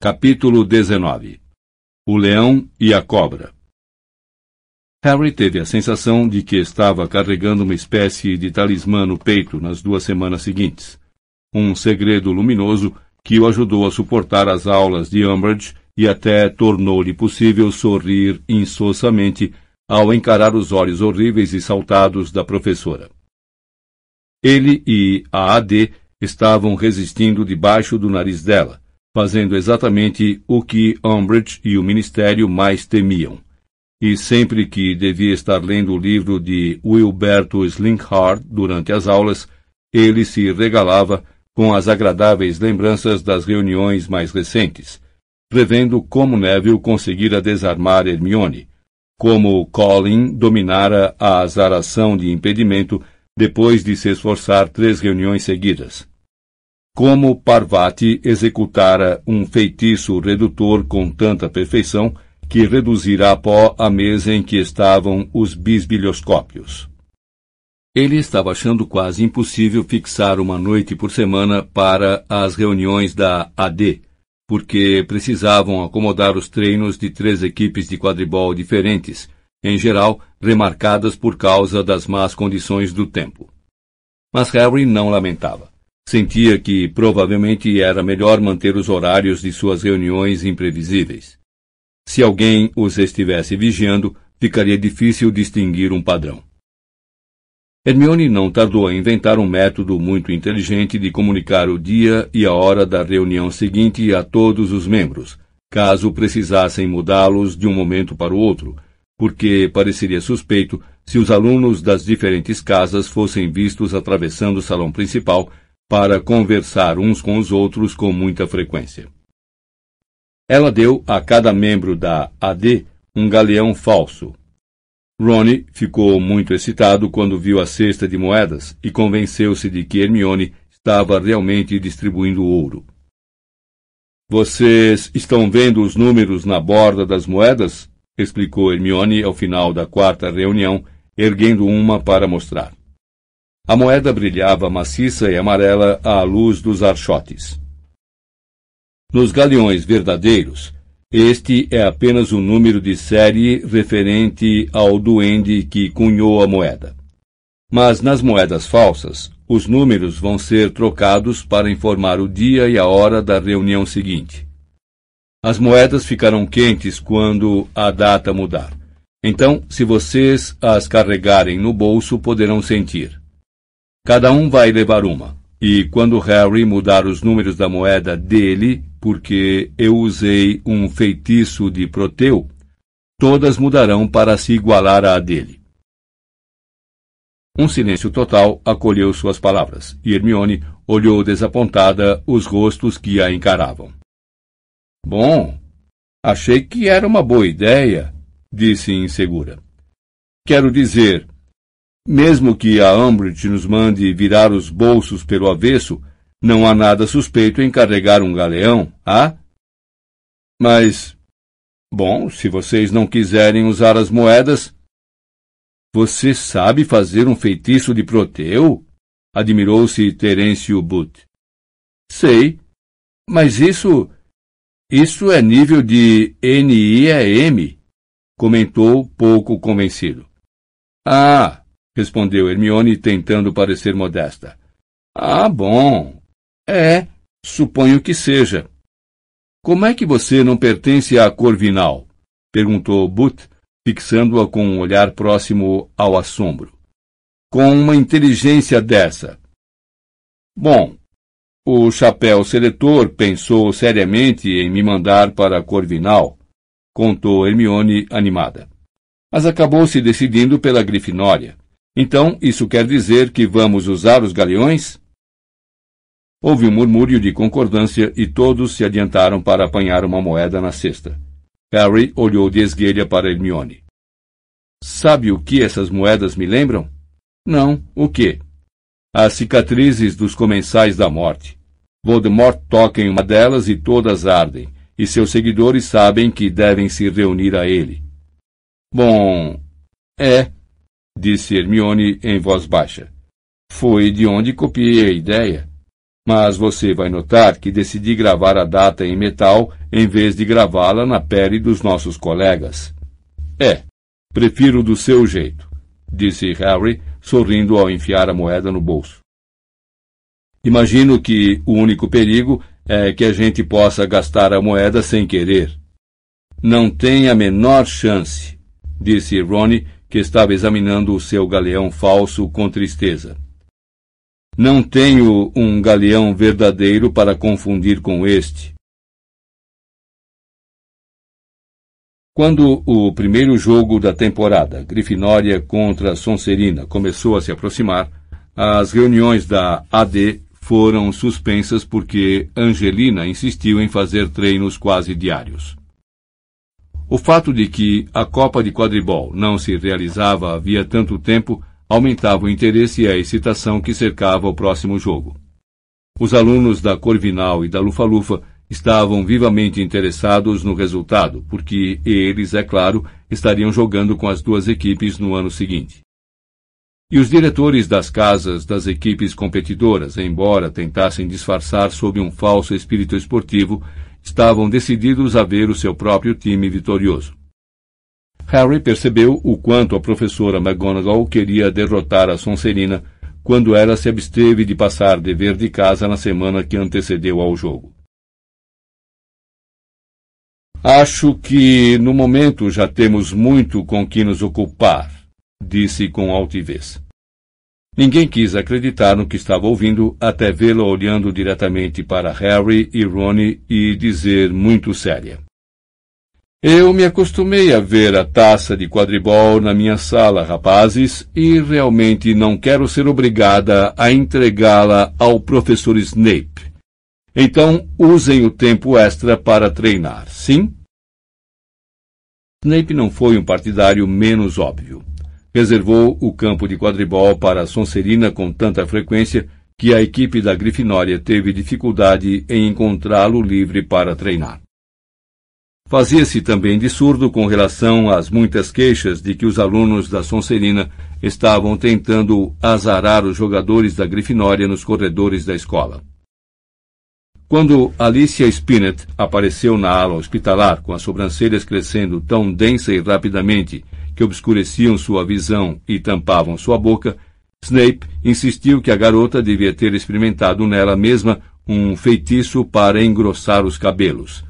Capítulo 19 O Leão e a Cobra Harry teve a sensação de que estava carregando uma espécie de talismã no peito nas duas semanas seguintes. Um segredo luminoso que o ajudou a suportar as aulas de Umbridge e até tornou-lhe possível sorrir insossamente ao encarar os olhos horríveis e saltados da professora. Ele e a AD estavam resistindo debaixo do nariz dela, fazendo exatamente o que Umbridge e o Ministério mais temiam. E sempre que devia estar lendo o livro de Wilberto Slinkhard durante as aulas, ele se regalava com as agradáveis lembranças das reuniões mais recentes, prevendo como Neville conseguira desarmar Hermione, como Colin dominara a azaração de impedimento depois de se esforçar três reuniões seguidas. Como Parvati executara um feitiço redutor com tanta perfeição que reduzirá a pó a mesa em que estavam os bisbilhoscópios. Ele estava achando quase impossível fixar uma noite por semana para as reuniões da AD, porque precisavam acomodar os treinos de três equipes de quadribol diferentes, em geral remarcadas por causa das más condições do tempo. Mas Harry não lamentava. Sentia que provavelmente era melhor manter os horários de suas reuniões imprevisíveis. Se alguém os estivesse vigiando, ficaria difícil distinguir um padrão. Hermione não tardou a inventar um método muito inteligente de comunicar o dia e a hora da reunião seguinte a todos os membros, caso precisassem mudá-los de um momento para o outro, porque pareceria suspeito se os alunos das diferentes casas fossem vistos atravessando o salão principal para conversar uns com os outros com muita frequência. Ela deu a cada membro da AD um galeão falso, Ronnie ficou muito excitado quando viu a cesta de moedas e convenceu-se de que Hermione estava realmente distribuindo ouro. Vocês estão vendo os números na borda das moedas? explicou Hermione ao final da quarta reunião, erguendo uma para mostrar. A moeda brilhava maciça e amarela à luz dos archotes. Nos galeões verdadeiros, este é apenas o número de série referente ao duende que cunhou a moeda. Mas nas moedas falsas, os números vão ser trocados para informar o dia e a hora da reunião seguinte. As moedas ficarão quentes quando a data mudar. Então, se vocês as carregarem no bolso, poderão sentir. Cada um vai levar uma. E quando Harry mudar os números da moeda dele, porque eu usei um feitiço de Proteu, todas mudarão para se igualar à dele. Um silêncio total acolheu suas palavras, e Hermione olhou desapontada os rostos que a encaravam. Bom, achei que era uma boa ideia, disse insegura. Quero dizer, mesmo que a Umbridge nos mande virar os bolsos pelo avesso, não há nada suspeito em carregar um galeão, há? Mas, bom, se vocês não quiserem usar as moedas. Você sabe fazer um feitiço de Proteu? Admirou-se Terêncio But. Sei, mas isso. Isso é nível de NIEM, comentou pouco convencido. Ah, respondeu Hermione, tentando parecer modesta. Ah, bom. É, suponho que seja. Como é que você não pertence à Corvinal? perguntou But, fixando-a com um olhar próximo ao assombro. Com uma inteligência dessa. Bom, o chapéu seletor pensou seriamente em me mandar para a Corvinal, contou Hermione animada. Mas acabou se decidindo pela Grifinória. Então, isso quer dizer que vamos usar os galeões? Houve um murmúrio de concordância e todos se adiantaram para apanhar uma moeda na cesta. Harry olhou de esguelha para Hermione. Sabe o que essas moedas me lembram? Não, o quê? As cicatrizes dos comensais da morte. Voldemort toca em uma delas e todas ardem, e seus seguidores sabem que devem se reunir a ele. Bom, é, disse Hermione em voz baixa. Foi de onde copiei a ideia. Mas você vai notar que decidi gravar a data em metal em vez de gravá-la na pele dos nossos colegas. É, prefiro do seu jeito, disse Harry, sorrindo ao enfiar a moeda no bolso. Imagino que o único perigo é que a gente possa gastar a moeda sem querer. Não tem a menor chance, disse Ronnie, que estava examinando o seu galeão falso com tristeza. Não tenho um galeão verdadeiro para confundir com este. Quando o primeiro jogo da temporada, Grifinória contra Sonserina, começou a se aproximar, as reuniões da AD foram suspensas porque Angelina insistiu em fazer treinos quase diários. O fato de que a Copa de Quadribol não se realizava havia tanto tempo aumentava o interesse e a excitação que cercava o próximo jogo. Os alunos da Corvinal e da Lufa-Lufa estavam vivamente interessados no resultado, porque eles, é claro, estariam jogando com as duas equipes no ano seguinte. E os diretores das casas das equipes competidoras, embora tentassem disfarçar sob um falso espírito esportivo, estavam decididos a ver o seu próprio time vitorioso. Harry percebeu o quanto a professora McGonagall queria derrotar a Sonserina quando ela se absteve de passar dever de casa na semana que antecedeu ao jogo. Acho que no momento já temos muito com que nos ocupar, disse com altivez. Ninguém quis acreditar no que estava ouvindo até vê-la olhando diretamente para Harry e Ronnie e dizer muito séria. Eu me acostumei a ver a taça de quadribol na minha sala, rapazes, e realmente não quero ser obrigada a entregá-la ao professor Snape. Então, usem o tempo extra para treinar, sim? Snape não foi um partidário menos óbvio reservou o campo de quadribol para a Sonserina com tanta frequência que a equipe da Grifinória teve dificuldade em encontrá-lo livre para treinar. Fazia-se também de surdo com relação às muitas queixas de que os alunos da Sonserina estavam tentando azarar os jogadores da Grifinória nos corredores da escola. Quando Alicia Spinett apareceu na ala hospitalar com as sobrancelhas crescendo tão densa e rapidamente que obscureciam sua visão e tampavam sua boca, Snape insistiu que a garota devia ter experimentado nela mesma um feitiço para engrossar os cabelos,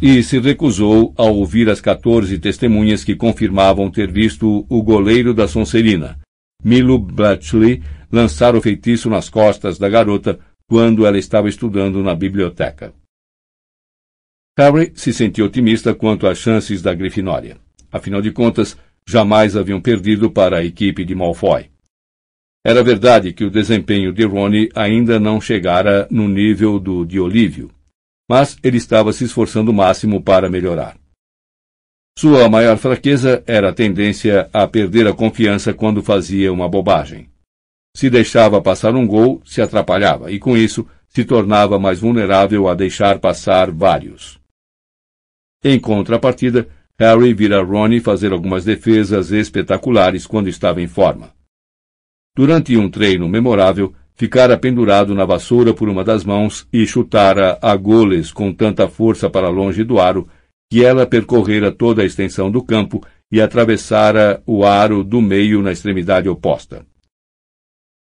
e se recusou a ouvir as 14 testemunhas que confirmavam ter visto o goleiro da Sonserina, Milo Bletchley, lançar o feitiço nas costas da garota quando ela estava estudando na biblioteca. Harry se sentiu otimista quanto às chances da Grifinória. Afinal de contas, jamais haviam perdido para a equipe de Malfoy. Era verdade que o desempenho de Rony ainda não chegara no nível do de Olívio, mas ele estava se esforçando o máximo para melhorar. Sua maior fraqueza era a tendência a perder a confiança quando fazia uma bobagem. Se deixava passar um gol, se atrapalhava e, com isso, se tornava mais vulnerável a deixar passar vários. Em contrapartida, Harry vira Ronnie fazer algumas defesas espetaculares quando estava em forma. Durante um treino memorável, ficara pendurado na vassoura por uma das mãos e chutara a goles com tanta força para longe do aro que ela percorrera toda a extensão do campo e atravessara o aro do meio na extremidade oposta.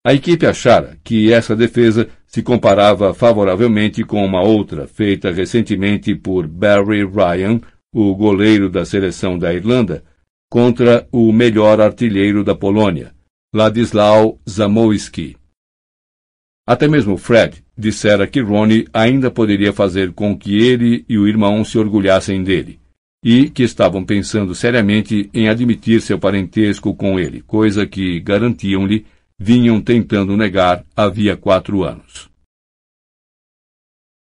A equipe achara que essa defesa se comparava favoravelmente com uma outra feita recentemente por Barry Ryan o goleiro da seleção da Irlanda, contra o melhor artilheiro da Polônia, Ladislau Zamoyski. Até mesmo Fred dissera que Ronnie ainda poderia fazer com que ele e o irmão se orgulhassem dele, e que estavam pensando seriamente em admitir seu parentesco com ele, coisa que, garantiam-lhe, vinham tentando negar havia quatro anos.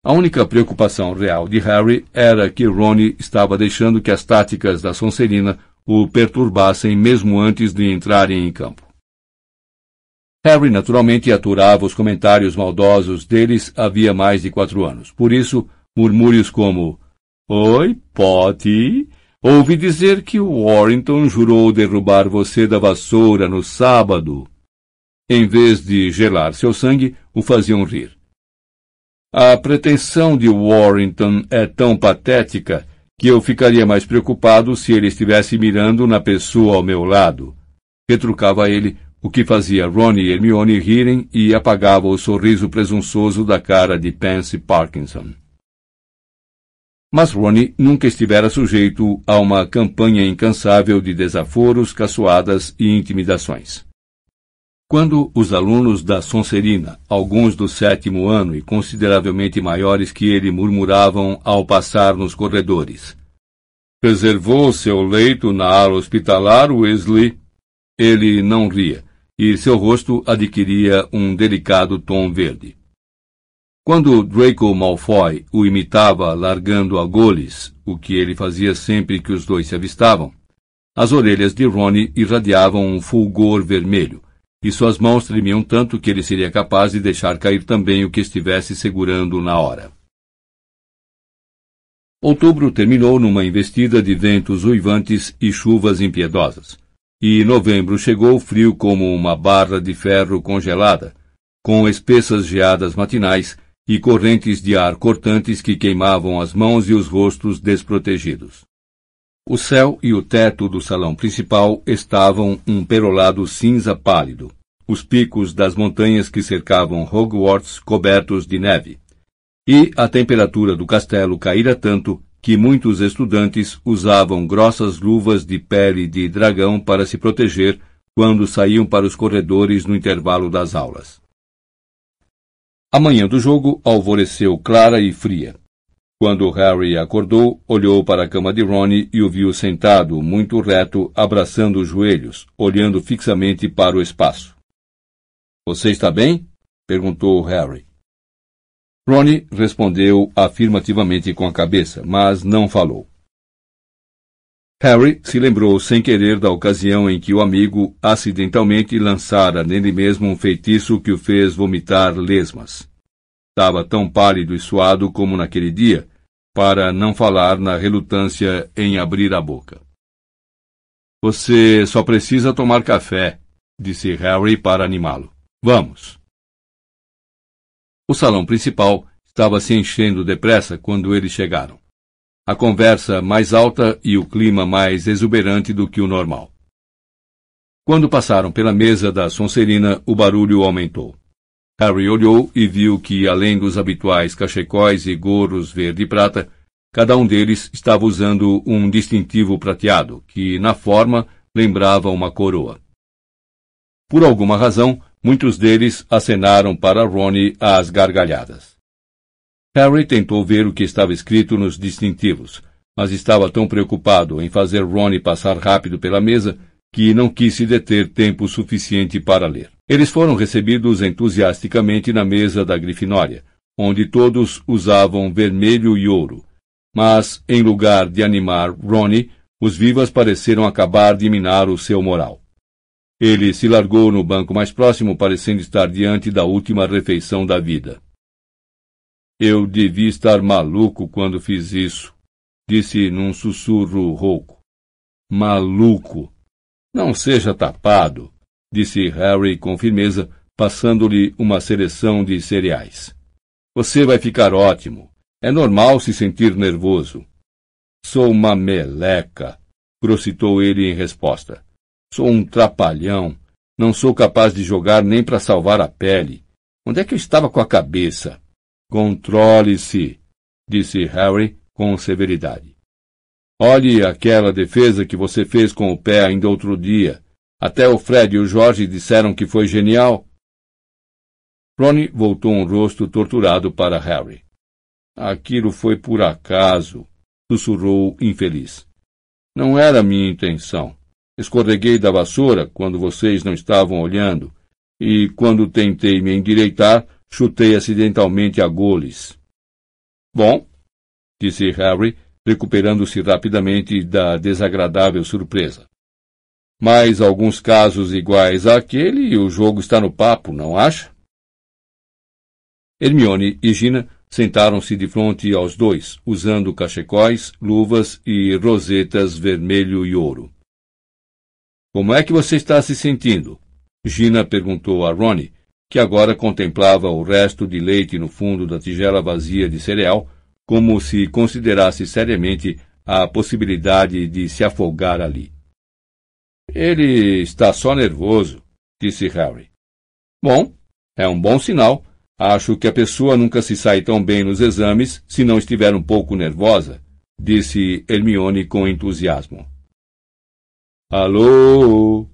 A única preocupação real de Harry era que Ronnie estava deixando que as táticas da Sonserina o perturbassem mesmo antes de entrarem em campo. Harry naturalmente aturava os comentários maldosos deles havia mais de quatro anos. Por isso, murmúrios como Oi, Potty, ouvi dizer que o Warrington jurou derrubar você da vassoura no sábado. Em vez de gelar seu sangue, o faziam rir. A pretensão de Warrington é tão patética que eu ficaria mais preocupado se ele estivesse mirando na pessoa ao meu lado. Retrucava ele, o que fazia Ron e Hermione rirem e apagava o sorriso presunçoso da cara de Pansy Parkinson. Mas Ronnie nunca estivera sujeito a uma campanha incansável de desaforos, caçoadas e intimidações. Quando os alunos da Sonserina, alguns do sétimo ano e consideravelmente maiores que ele, murmuravam ao passar nos corredores. Reservou seu leito na ala hospitalar, Weasley. Ele não ria, e seu rosto adquiria um delicado tom verde. Quando Draco Malfoy o imitava largando a goles, o que ele fazia sempre que os dois se avistavam, as orelhas de Rony irradiavam um fulgor vermelho, e suas mãos tremiam tanto que ele seria capaz de deixar cair também o que estivesse segurando na hora. Outubro terminou numa investida de ventos uivantes e chuvas impiedosas, e novembro chegou frio como uma barra de ferro congelada, com espessas geadas matinais e correntes de ar cortantes que queimavam as mãos e os rostos desprotegidos. O céu e o teto do salão principal estavam um perolado cinza pálido, os picos das montanhas que cercavam Hogwarts cobertos de neve. E a temperatura do castelo caíra tanto que muitos estudantes usavam grossas luvas de pele de dragão para se proteger quando saíam para os corredores no intervalo das aulas. A manhã do jogo alvoreceu clara e fria. Quando Harry acordou, olhou para a cama de Ronnie e o viu sentado, muito reto, abraçando os joelhos, olhando fixamente para o espaço. Você está bem? perguntou Harry. Ronnie respondeu afirmativamente com a cabeça, mas não falou. Harry se lembrou sem querer da ocasião em que o amigo acidentalmente lançara nele mesmo um feitiço que o fez vomitar lesmas. Estava tão pálido e suado como naquele dia, para não falar na relutância em abrir a boca. Você só precisa tomar café, disse Harry para animá-lo. Vamos. O salão principal estava se enchendo depressa quando eles chegaram a conversa mais alta e o clima mais exuberante do que o normal. Quando passaram pela mesa da Sonserina, o barulho aumentou. Harry olhou e viu que, além dos habituais cachecóis e gorros verde e prata, cada um deles estava usando um distintivo prateado, que, na forma, lembrava uma coroa. Por alguma razão, muitos deles acenaram para Ronnie às gargalhadas. Harry tentou ver o que estava escrito nos distintivos, mas estava tão preocupado em fazer Ron passar rápido pela mesa que não quis se deter tempo suficiente para ler. Eles foram recebidos entusiasticamente na mesa da Grifinória, onde todos usavam vermelho e ouro. Mas, em lugar de animar Ronnie, os vivas pareceram acabar de minar o seu moral. Ele se largou no banco mais próximo, parecendo estar diante da última refeição da vida. Eu devia estar maluco quando fiz isso, disse num sussurro rouco. Maluco! Não seja tapado, disse Harry com firmeza, passando-lhe uma seleção de cereais. Você vai ficar ótimo. É normal se sentir nervoso. Sou uma meleca, grossitou ele em resposta. Sou um trapalhão. Não sou capaz de jogar nem para salvar a pele. Onde é que eu estava com a cabeça? Controle-se, disse Harry com severidade. Olhe aquela defesa que você fez com o pé ainda outro dia. Até o Fred e o Jorge disseram que foi genial. Ronnie voltou um rosto torturado para Harry. Aquilo foi por acaso, sussurrou infeliz. Não era minha intenção. Escorreguei da vassoura quando vocês não estavam olhando, e quando tentei me endireitar, Chutei acidentalmente a goles. Bom, disse Harry, recuperando-se rapidamente da desagradável surpresa. Mais alguns casos iguais àquele e o jogo está no papo, não acha? Hermione e Gina sentaram-se de frente aos dois, usando cachecóis, luvas e rosetas vermelho e ouro. Como é que você está se sentindo? Gina perguntou a Ronnie, que agora contemplava o resto de leite no fundo da tigela vazia de cereal, como se considerasse seriamente a possibilidade de se afogar ali. Ele está só nervoso, disse Harry. Bom, é um bom sinal. Acho que a pessoa nunca se sai tão bem nos exames se não estiver um pouco nervosa, disse Hermione com entusiasmo. Alô!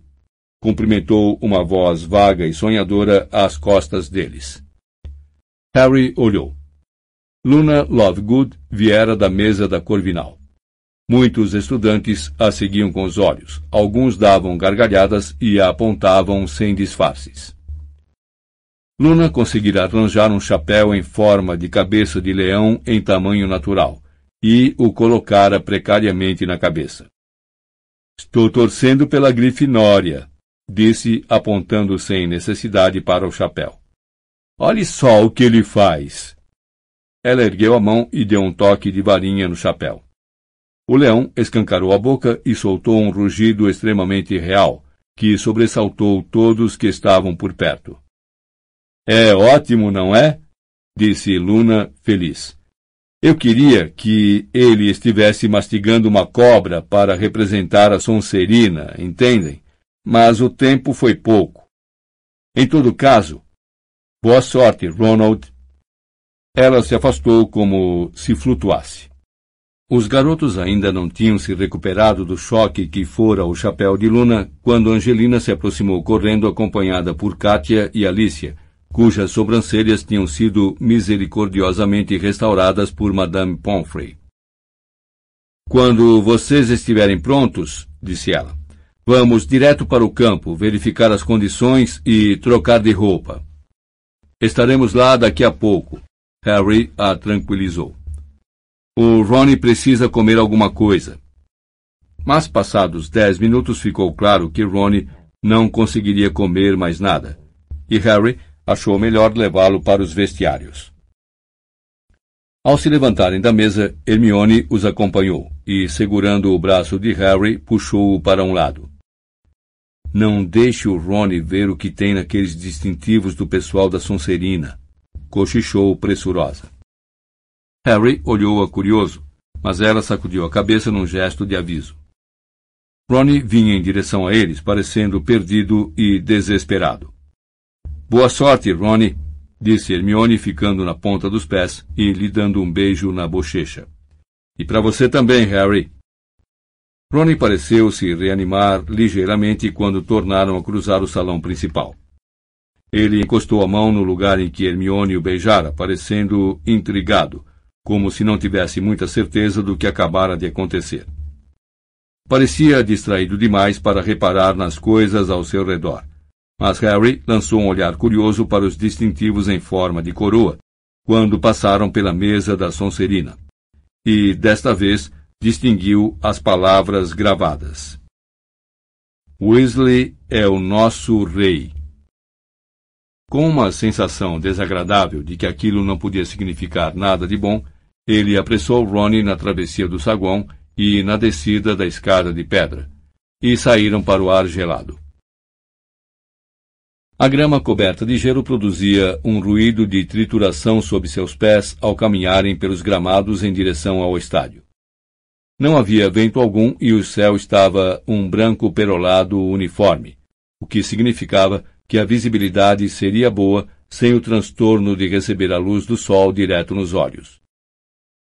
cumprimentou uma voz vaga e sonhadora às costas deles. Harry olhou. Luna Lovegood viera da mesa da Corvinal. Muitos estudantes a seguiam com os olhos. Alguns davam gargalhadas e a apontavam sem disfarces. Luna conseguira arranjar um chapéu em forma de cabeça de leão em tamanho natural e o colocara precariamente na cabeça. Estou torcendo pela Grifinória, disse, apontando sem necessidade para o chapéu. Olhe só o que ele faz. Ela ergueu a mão e deu um toque de varinha no chapéu. O leão escancarou a boca e soltou um rugido extremamente real, que sobressaltou todos que estavam por perto. É ótimo, não é? disse Luna, feliz. Eu queria que ele estivesse mastigando uma cobra para representar a Sonserina, entendem? Mas o tempo foi pouco. Em todo caso, boa sorte, Ronald. Ela se afastou como se flutuasse. Os garotos ainda não tinham se recuperado do choque que fora o chapéu de Luna quando Angelina se aproximou correndo acompanhada por Kátia e Alicia, cujas sobrancelhas tinham sido misericordiosamente restauradas por Madame Pomfrey. Quando vocês estiverem prontos, disse ela, vamos direto para o campo, verificar as condições e trocar de roupa. Estaremos lá daqui a pouco. Harry a tranquilizou. O Ronnie precisa comer alguma coisa. Mas passados dez minutos ficou claro que Ronnie não conseguiria comer mais nada, e Harry achou melhor levá-lo para os vestiários. Ao se levantarem da mesa, Hermione os acompanhou e, segurando o braço de Harry, puxou-o para um lado. Não deixe o Ronnie ver o que tem naqueles distintivos do pessoal da Sonserina, cochichou pressurosa. Harry olhou-a curioso, mas ela sacudiu a cabeça num gesto de aviso. Ronnie vinha em direção a eles, parecendo perdido e desesperado. Boa sorte, Ronnie, disse Hermione, ficando na ponta dos pés e lhe dando um beijo na bochecha. E para você também, Harry. Ronnie pareceu se reanimar ligeiramente quando tornaram a cruzar o salão principal. Ele encostou a mão no lugar em que Hermione o beijara, parecendo intrigado, como se não tivesse muita certeza do que acabara de acontecer. Parecia distraído demais para reparar nas coisas ao seu redor, mas Harry lançou um olhar curioso para os distintivos em forma de coroa, quando passaram pela mesa da Sonserina. E, desta vez, distinguiu as palavras gravadas. Weasley é o nosso rei. Com uma sensação desagradável de que aquilo não podia significar nada de bom, ele apressou Ronnie na travessia do saguão e na descida da escada de pedra, e saíram para o ar gelado. A grama coberta de gelo produzia um ruído de trituração sob seus pés ao caminharem pelos gramados em direção ao estádio. Não havia vento algum e o céu estava um branco perolado uniforme, o que significava que a visibilidade seria boa sem o transtorno de receber a luz do sol direto nos olhos.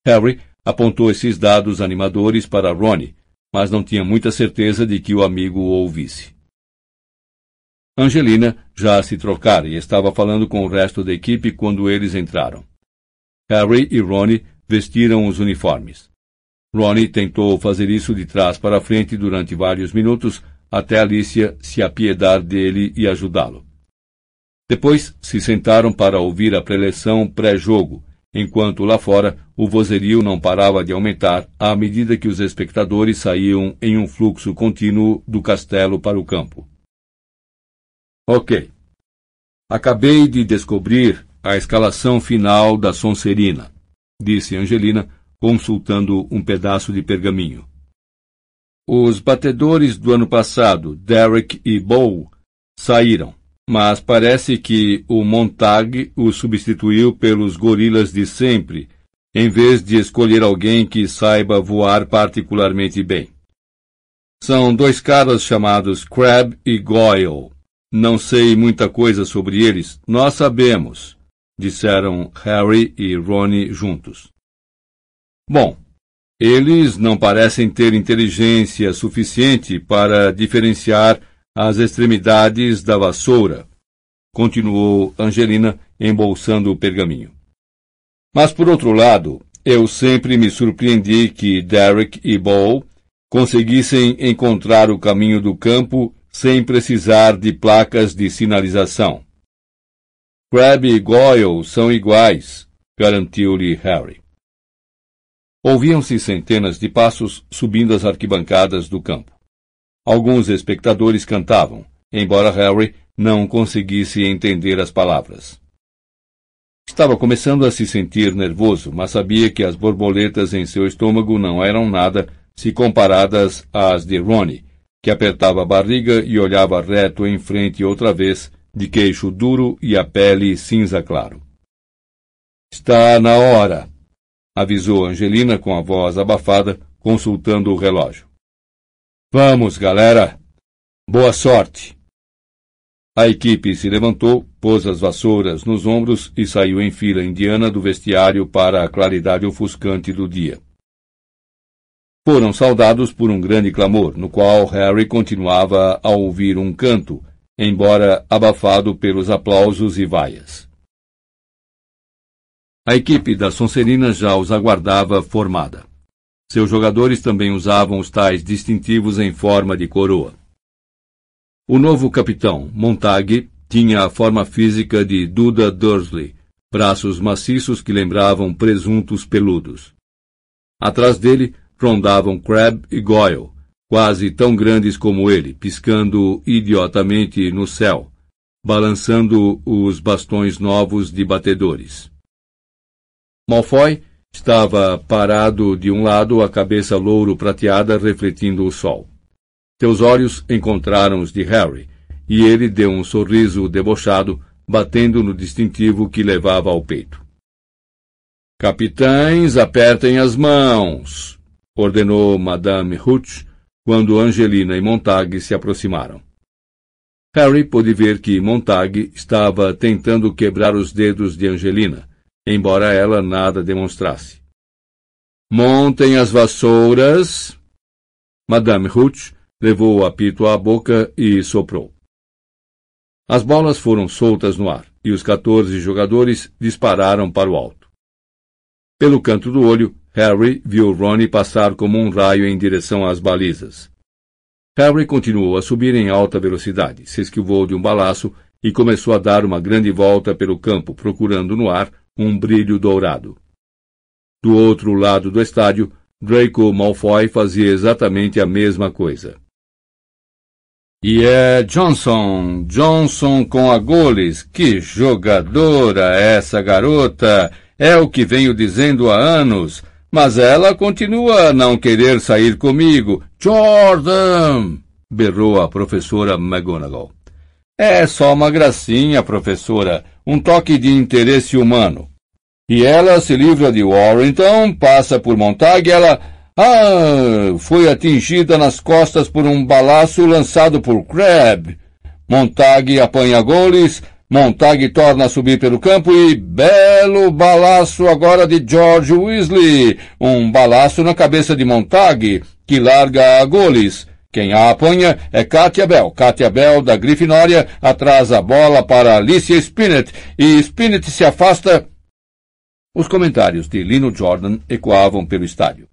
Harry apontou esses dados animadores para Ronnie, mas não tinha muita certeza de que o amigo o ouvisse. Angelina já se trocara e estava falando com o resto da equipe quando eles entraram. Harry e Ronnie vestiram os uniformes. Ronnie tentou fazer isso de trás para frente durante vários minutos até Alicia se apiedar dele e ajudá-lo. Depois se sentaram para ouvir a preleção pré-jogo enquanto lá fora o vozerio não parava de aumentar à medida que os espectadores saíam em um fluxo contínuo do castelo para o campo. Ok. Acabei de descobrir a escalação final da Sonserina, disse Angelina, consultando um pedaço de pergaminho. Os batedores do ano passado, Derek e Bow, saíram. mas parece que o Montag o substituiu pelos gorilas de sempre, em vez de escolher alguém que saiba voar particularmente bem. São dois caras chamados Crab e Goyle. Não sei muita coisa sobre eles, nós sabemos, disseram Harry e Ronnie juntos. Bom, eles não parecem ter inteligência suficiente para diferenciar as extremidades da vassoura, continuou Angelina, embolsando o pergaminho. Mas, por outro lado, eu sempre me surpreendi que Derek e Ball conseguissem encontrar o caminho do campo sem precisar de placas de sinalização. Crabbe e Goyle são iguais, garantiu-lhe Harry. Ouviam-se centenas de passos subindo as arquibancadas do campo. Alguns espectadores cantavam, embora Harry não conseguisse entender as palavras. Estava começando a se sentir nervoso, mas sabia que as borboletas em seu estômago não eram nada se comparadas às de Ronnie, que apertava a barriga e olhava reto em frente outra vez, de queixo duro e a pele cinza claro. Está na hora, avisou Angelina com a voz abafada, consultando o relógio. Vamos, galera! Boa sorte! A equipe se levantou, pôs as vassouras nos ombros e saiu em fila indiana do vestiário para a claridade ofuscante do dia. Foram saudados por um grande clamor, no qual Harry continuava a ouvir um canto, embora abafado pelos aplausos e vaias. A equipe da Sonserina já os aguardava formada. Seus jogadores também usavam os tais distintivos em forma de coroa. O novo capitão, Montag, tinha a forma física de Duda Dursley, braços maciços que lembravam presuntos peludos. Atrás dele rondavam Crab e Goyle, quase tão grandes como ele, piscando idiotamente no céu, balançando os bastões novos de batedores. Malfoy Estava parado de um lado, a cabeça louro prateada refletindo o sol. Seus olhos encontraram os de Harry, e ele deu um sorriso debochado, batendo no distintivo que levava ao peito. Capitães, apertem as mãos! ordenou Madame Hooch quando Angelina e Montag se aproximaram. Harry pôde ver que Montag estava tentando quebrar os dedos de Angelina, embora ela nada demonstrasse. Montem as vassouras. Madame Hooch levou o apito à boca e soprou. As bolas foram soltas no ar e os quatorze jogadores dispararam para o alto. Pelo canto do olho, Harry viu Ronnie passar como um raio em direção às balizas. Harry continuou a subir em alta velocidade, se esquivou de um balaço e começou a dar uma grande volta pelo campo, procurando no ar um brilho dourado. Do outro lado do estádio, Draco Malfoy fazia exatamente a mesma coisa. E é Johnson, Johnson com a goles. Que jogadora essa garota! É o que venho dizendo há anos. Mas ela continua a não querer sair comigo. Jordan! berrou a professora McGonagall. É só uma gracinha, professora, um toque de interesse humano. E ela se livra de Warrington, passa por Montag e ela... Ah, foi atingida nas costas por um balaço lançado por Crab. Montag apanha goles, Montag torna a subir pelo campo e belo balaço agora de George Weasley. Um balaço na cabeça de Montag, que larga a goles. Quem a apanha é Katia Bell. Katia Bell, da Grifinória, atrasa a bola para Alicia Spinett e Spinett se afasta. Os comentários de Lino Jordan ecoavam pelo estádio.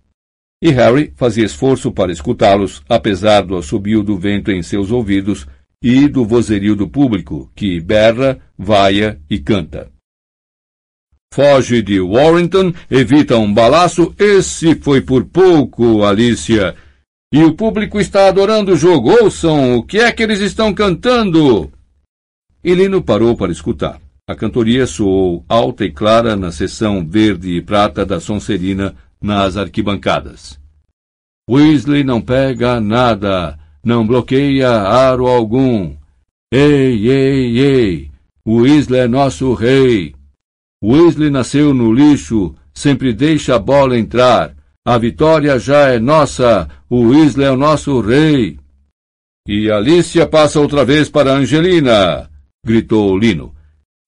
E Harry fazia esforço para escutá-los, apesar do assobio do vento em seus ouvidos e do vozerio do público, que berra, vaia e canta. Foge de Warrington, evita um balaço, esse foi por pouco, Alicia. E o público está adorando o jogo. Ouçam o que é que eles estão cantando. Lino parou para escutar. A cantoria soou alta e clara na seção verde e prata da Sonserina nas arquibancadas. Weasley não pega nada, não bloqueia aro algum. Ei, ei, ei! Weasley é nosso rei! Weasley nasceu no lixo, sempre deixa a bola entrar. A vitória já é nossa, o Weasley é o nosso rei. E Alicia passa outra vez para Angelina, gritou Lino.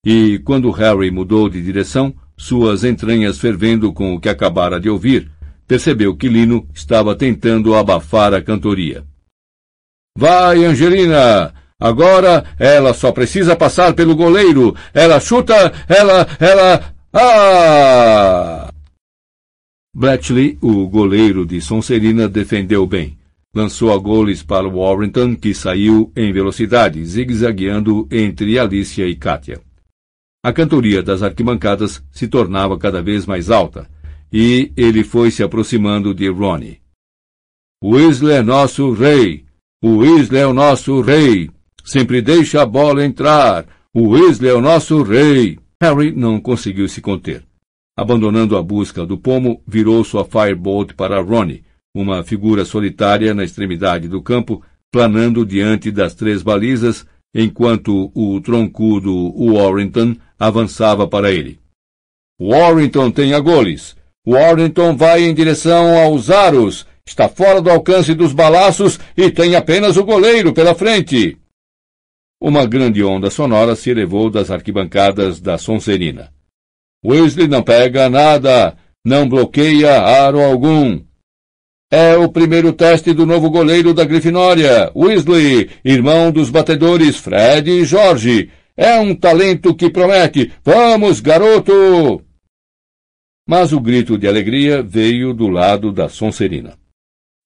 E quando Harry mudou de direção, suas entranhas fervendo com o que acabara de ouvir, percebeu que Lino estava tentando abafar a cantoria. Vai, Angelina! Agora ela só precisa passar pelo goleiro. Ela chuta, ela, ela. Ah! Bletchley, o goleiro de Sonserina, defendeu bem. Lançou a goles para Warrington, que saiu em velocidade, zigue-zagueando entre Alicia e Katia. A cantoria das arquibancadas se tornava cada vez mais alta, e ele foi se aproximando de Ronnie. Weasley é nosso rei! O Weasley é o nosso rei! Sempre deixa a bola entrar! O Weasley é o nosso rei! Harry não conseguiu se conter. Abandonando a busca do pomo, virou sua firebolt para Ronnie, uma figura solitária na extremidade do campo, planando diante das três balizas, enquanto o troncudo Warrington avançava para ele. Warrington tem a goles. Warrington vai em direção aos aros. Está fora do alcance dos balaços e tem apenas o goleiro pela frente. Uma grande onda sonora se elevou das arquibancadas da Sonserina. Weasley não pega nada, não bloqueia aro algum. É o primeiro teste do novo goleiro da Grifinória, Weasley, irmão dos batedores Fred e Jorge. É um talento que promete. Vamos, garoto! Mas o grito de alegria veio do lado da Sonserina.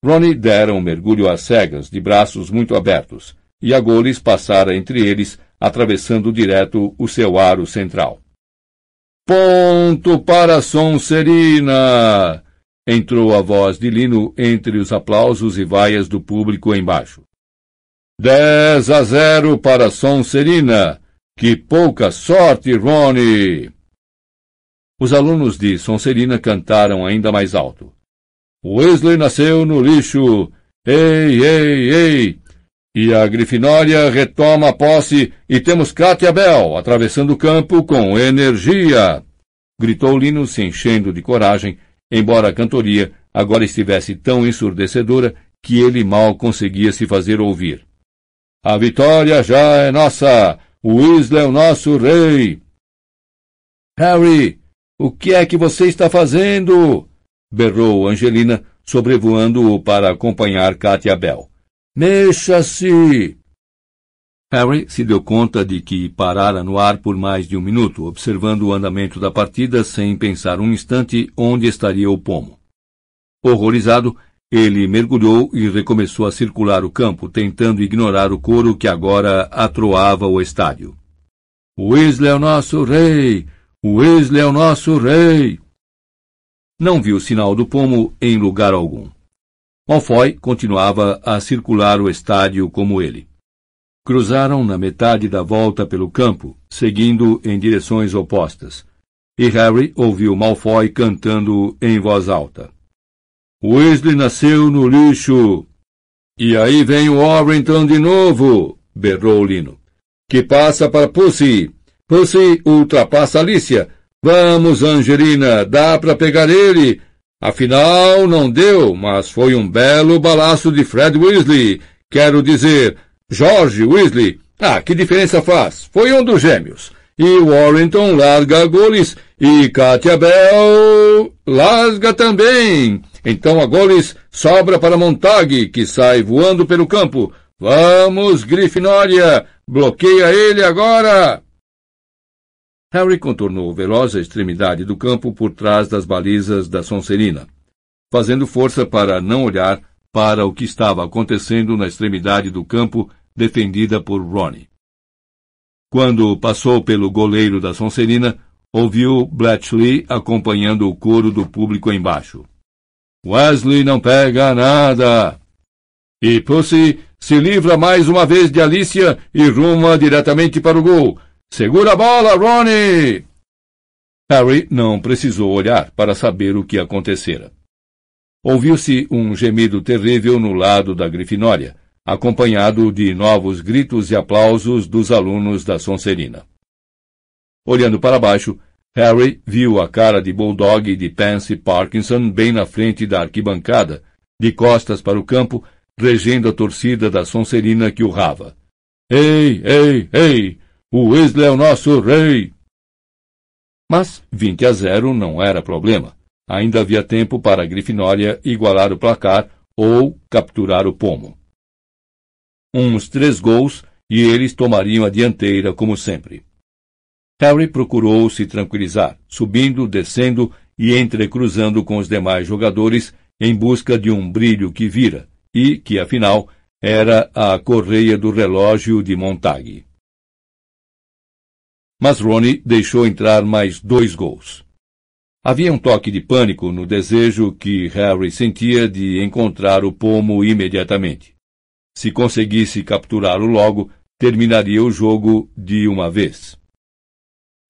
Ronnie dera um mergulho às cegas, de braços muito abertos, e a goles passara entre eles, atravessando direto o seu aro central. Ponto para Sonserina! Entrou a voz de Lino entre os aplausos e vaias do público embaixo. Dez a zero para Sonserina! Que pouca sorte, Rony! Os alunos de Sonserina cantaram ainda mais alto. Wesley nasceu no lixo! Ei, ei, ei! E a Grifinória retoma a posse e temos Katia Bell atravessando o campo com energia. Gritou Lino se enchendo de coragem, embora a cantoria agora estivesse tão ensurdecedora que ele mal conseguia se fazer ouvir. A vitória já é nossa! O Weasley é o nosso rei! Harry, o que é que você está fazendo? berrou Angelina, sobrevoando-o para acompanhar Katia Bell. Mexa-se! Harry se deu conta de que parara no ar por mais de um minuto, observando o andamento da partida sem pensar um instante onde estaria o pomo. Horrorizado, ele mergulhou e recomeçou a circular o campo, tentando ignorar o coro que agora atroava o estádio. Weasley é o nosso rei! Weasley é o nosso rei! Não viu sinal do pomo em lugar algum. Malfoy continuava a circular o estádio como ele. Cruzaram na metade da volta pelo campo, seguindo em direções opostas, e Harry ouviu Malfoy cantando em voz alta. Weasley nasceu no lixo. E aí vem o Warrington de novo, berrou Lino. Que passa para Pussy. Pussy ultrapassa Alicia. Vamos, Angelina, dá para pegar ele. Afinal, não deu, mas foi um belo balaço de Fred Weasley. Quero dizer, George Weasley. Ah, que diferença faz? Foi um dos gêmeos. E Warrington larga goles e Katia Bell larga também. Então a goles sobra para Montague, que sai voando pelo campo. Vamos, Grifinória! Bloqueia ele agora! Harry contornou veloz a extremidade do campo por trás das balizas da Sonserina, fazendo força para não olhar para o que estava acontecendo na extremidade do campo defendida por Ronnie. Quando passou pelo goleiro da Sonserina, ouviu Bletchley acompanhando o coro do público embaixo. Wesley não pega nada! E Pussy se livra mais uma vez de Alicia e ruma diretamente para o gol, Segura a bola, Ronnie! Harry não precisou olhar para saber o que acontecera. Ouviu-se um gemido terrível no lado da Grifinória, acompanhado de novos gritos e aplausos dos alunos da Sonserina. Olhando para baixo, Harry viu a cara de Bulldog de Pansy Parkinson bem na frente da arquibancada, de costas para o campo, regendo a torcida da Sonserina que urrava. Ei, ei, ei! O Weasley é o nosso rei! Mas 20 a 0 não era problema. Ainda havia tempo para a Grifinória igualar o placar ou capturar o pomo. Uns três gols e eles tomariam a dianteira como sempre. Harry procurou se tranquilizar, subindo, descendo e entrecruzando com os demais jogadores em busca de um brilho que vira e que, afinal, era a correia do relógio de Montague. Mas Ronnie deixou entrar mais dois gols. Havia um toque de pânico no desejo que Harry sentia de encontrar o pomo imediatamente. Se conseguisse capturá-lo logo, terminaria o jogo de uma vez.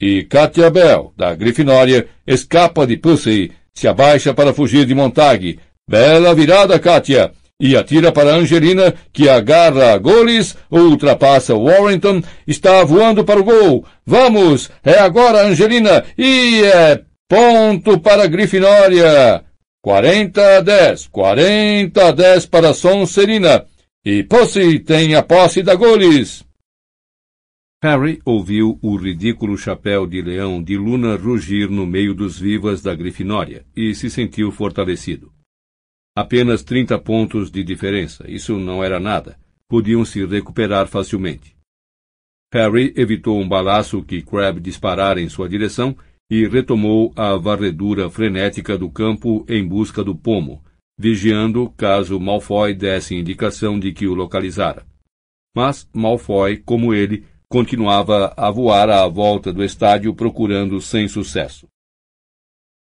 E Katia Bell, da Grifinória, escapa de Pussy, se abaixa para fugir de Montague. Bela virada, Katia! E atira para Angelina, que agarra a Goles, ultrapassa Warrington, está voando para o gol. Vamos! É agora, Angelina! E é ponto para Grifinória! 40 a 10, 40 a 10 para Sonserina. E Pussy tem a posse da Goles. Harry ouviu o ridículo chapéu de leão de Luna rugir no meio dos vivas da Grifinória e se sentiu fortalecido. Apenas trinta pontos de diferença, isso não era nada. Podiam se recuperar facilmente. Harry evitou um balaço que Crabbe disparara em sua direção e retomou a varredura frenética do campo em busca do pomo, vigiando caso Malfoy desse indicação de que o localizara. Mas Malfoy, como ele, continuava a voar à volta do estádio procurando sem sucesso.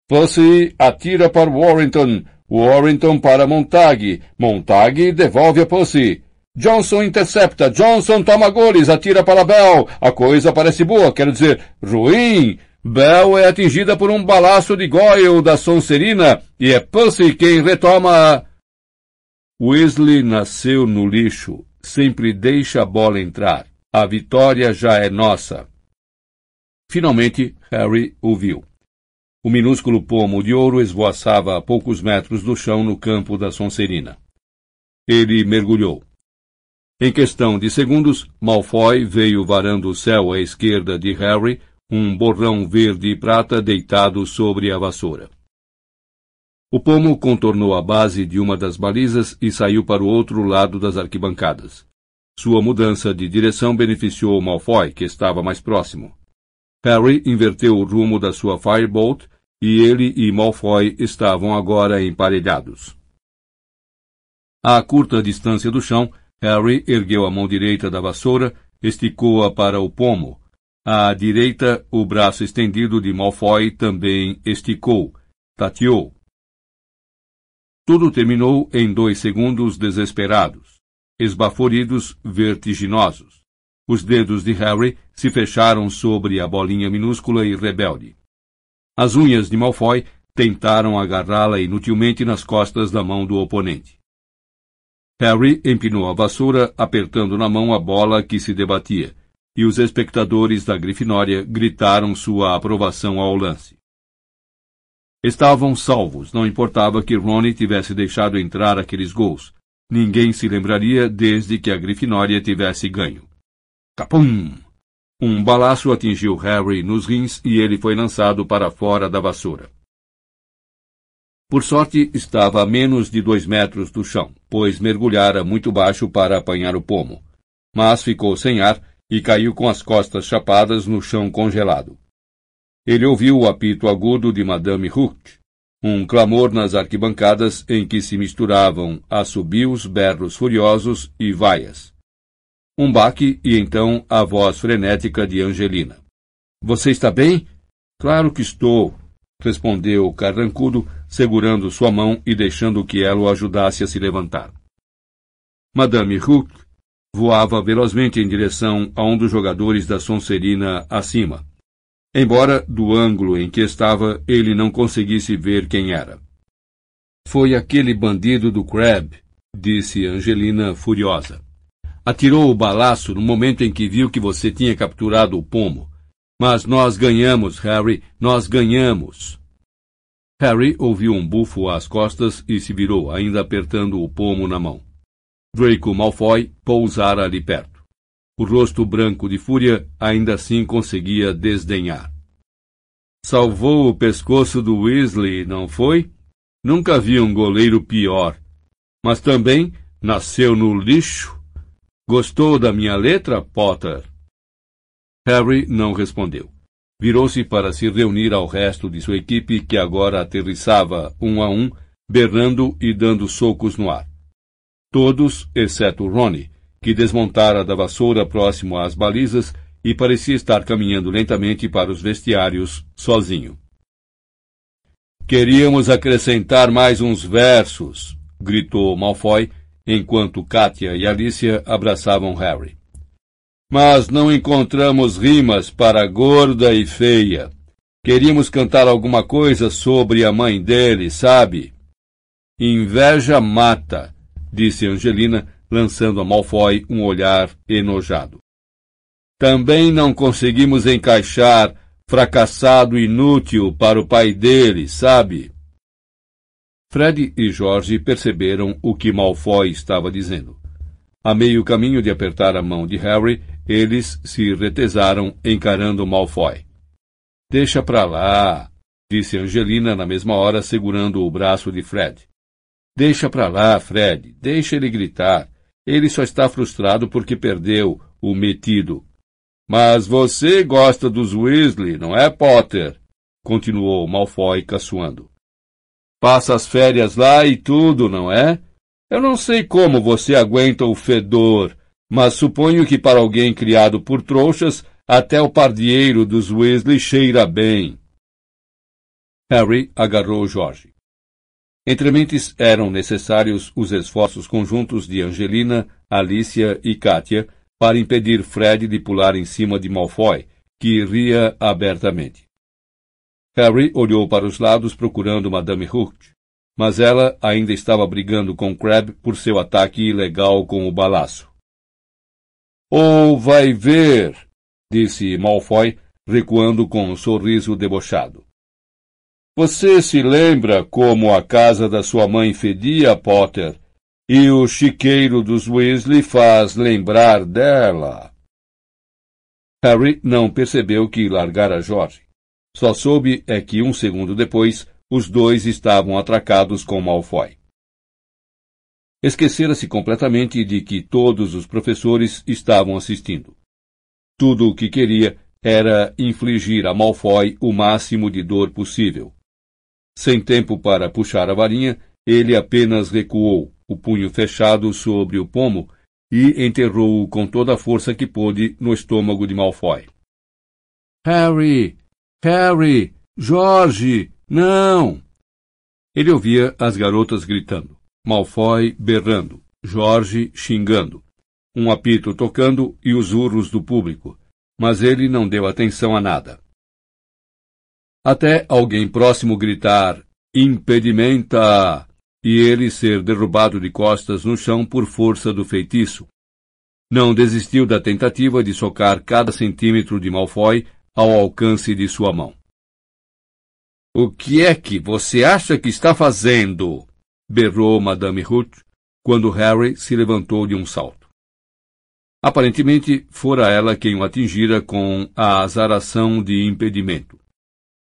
Pussy atira para Warrington. Warrington para Montague. Montague devolve a Pussy. Johnson intercepta. Johnson toma goles. Atira para Bell. A coisa parece boa, quero dizer, ruim. Bell é atingida por um balaço de Goyle da Sonserina e é Pussy quem retoma. Weasley nasceu no lixo. Sempre deixa a bola entrar. A vitória já é nossa. Finalmente, Harry ouviu. O minúsculo pomo de ouro esvoaçava a poucos metros do chão no campo da Sonserina. Ele mergulhou. Em questão de segundos, Malfoy veio varando o céu à esquerda de Harry, um borrão verde e prata deitado sobre a vassoura. O pomo contornou a base de uma das balizas e saiu para o outro lado das arquibancadas. Sua mudança de direção beneficiou Malfoy, que estava mais próximo. Harry inverteu o rumo da sua Firebolt e ele e Malfoy estavam agora emparelhados. À curta distância do chão, Harry ergueu a mão direita da vassoura, esticou-a para o pomo. À direita, o braço estendido de Malfoy também esticou, tateou. Tudo terminou em dois segundos desesperados esbaforidos, vertiginosos. Os dedos de Harry se fecharam sobre a bolinha minúscula e rebelde. As unhas de Malfoy tentaram agarrá-la inutilmente nas costas da mão do oponente. Harry empinou a vassoura, apertando na mão a bola que se debatia, e os espectadores da Grifinória gritaram sua aprovação ao lance. Estavam salvos, não importava que Ronnie tivesse deixado entrar aqueles gols, Ninguém se lembraria desde que a Grifinória tivesse ganho. Capum! Um balaço atingiu Harry nos rins e ele foi lançado para fora da vassoura. Por sorte, estava a menos de dois metros do chão, pois mergulhara muito baixo para apanhar o pomo. Mas ficou sem ar e caiu com as costas chapadas no chão congelado. Ele ouviu o apito agudo de Madame Hook, um clamor nas arquibancadas em que se misturavam assobios, berros furiosos e vaias. Um baque e então a voz frenética de Angelina. Você está bem? Claro que estou, respondeu carrancudo, segurando sua mão e deixando que ela o ajudasse a se levantar. Madame Hook voava velozmente em direção a um dos jogadores da Sonserina acima embora do ângulo em que estava ele não conseguisse ver quem era. Foi aquele bandido do Crab, disse Angelina, furiosa. Atirou o balaço no momento em que viu que você tinha capturado o pomo. Mas nós ganhamos, Harry, nós ganhamos. Harry ouviu um bufo às costas e se virou, ainda apertando o pomo na mão. Draco Malfoy pousara ali perto. O rosto branco de fúria ainda assim conseguia desdenhar. Salvou o pescoço do Weasley, não foi? Nunca vi um goleiro pior. Mas também nasceu no lixo. Gostou da minha letra, Potter? Harry não respondeu. Virou-se para se reunir ao resto de sua equipe, que agora aterrissava um a um, berrando e dando socos no ar. Todos, exceto Ronnie, que desmontara da vassoura próximo às balizas e parecia estar caminhando lentamente para os vestiários, sozinho. Queríamos acrescentar mais uns versos, gritou Malfoy, enquanto Katia e Alicia abraçavam Harry. Mas não encontramos rimas para gorda e feia. Queríamos cantar alguma coisa sobre a mãe dele, sabe? Inveja mata, disse Angelina, lançando a Malfoy um olhar enojado. Também não conseguimos encaixar fracassado inútil para o pai dele, sabe? Fred e Jorge perceberam o que Malfoy estava dizendo. A meio caminho de apertar a mão de Harry, eles se retesaram encarando Malfoy. Deixa pra lá, disse Angelina na mesma hora segurando o braço de Fred. Deixa pra lá, Fred, deixa ele gritar. Ele só está frustrado porque perdeu o metido. Mas você gosta dos Weasley, não é, Potter? Continuou Malfoy caçoando. Passa as férias lá e tudo, não é? Eu não sei como você aguenta o fedor, mas suponho que para alguém criado por trouxas, até o pardieiro dos Weasley cheira bem. Harry agarrou Jorge. Entre mentes eram necessários os esforços conjuntos de Angelina, Alicia e Katia para impedir Fred de pular em cima de Malfoy, que ria abertamente. Harry olhou para os lados procurando Madame Hurt, mas ela ainda estava brigando com Crabbe por seu ataque ilegal com o balaço. Ou oh, vai ver, disse Malfoy, recuando com um sorriso debochado. Você se lembra como a casa da sua mãe fedia, Potter, e o chiqueiro dos Weasley faz lembrar dela. Harry não percebeu que largara Jorge. Só soube é que um segundo depois os dois estavam atracados com Malfoy. Esquecera-se completamente de que todos os professores estavam assistindo. Tudo o que queria era infligir a Malfoy o máximo de dor possível. Sem tempo para puxar a varinha, ele apenas recuou, o punho fechado sobre o pomo, e enterrou-o com toda a força que pôde no estômago de Malfoy. Harry! Harry! Jorge! Não! Ele ouvia as garotas gritando, Malfoy berrando, Jorge xingando, um apito tocando e os urros do público, mas ele não deu atenção a nada. Até alguém próximo gritar Impedimenta! e ele ser derrubado de costas no chão por força do feitiço. Não desistiu da tentativa de socar cada centímetro de Malfoy ao alcance de sua mão. O que é que você acha que está fazendo? berrou Madame Ruth quando Harry se levantou de um salto. Aparentemente, fora ela quem o atingira com a azaração de impedimento.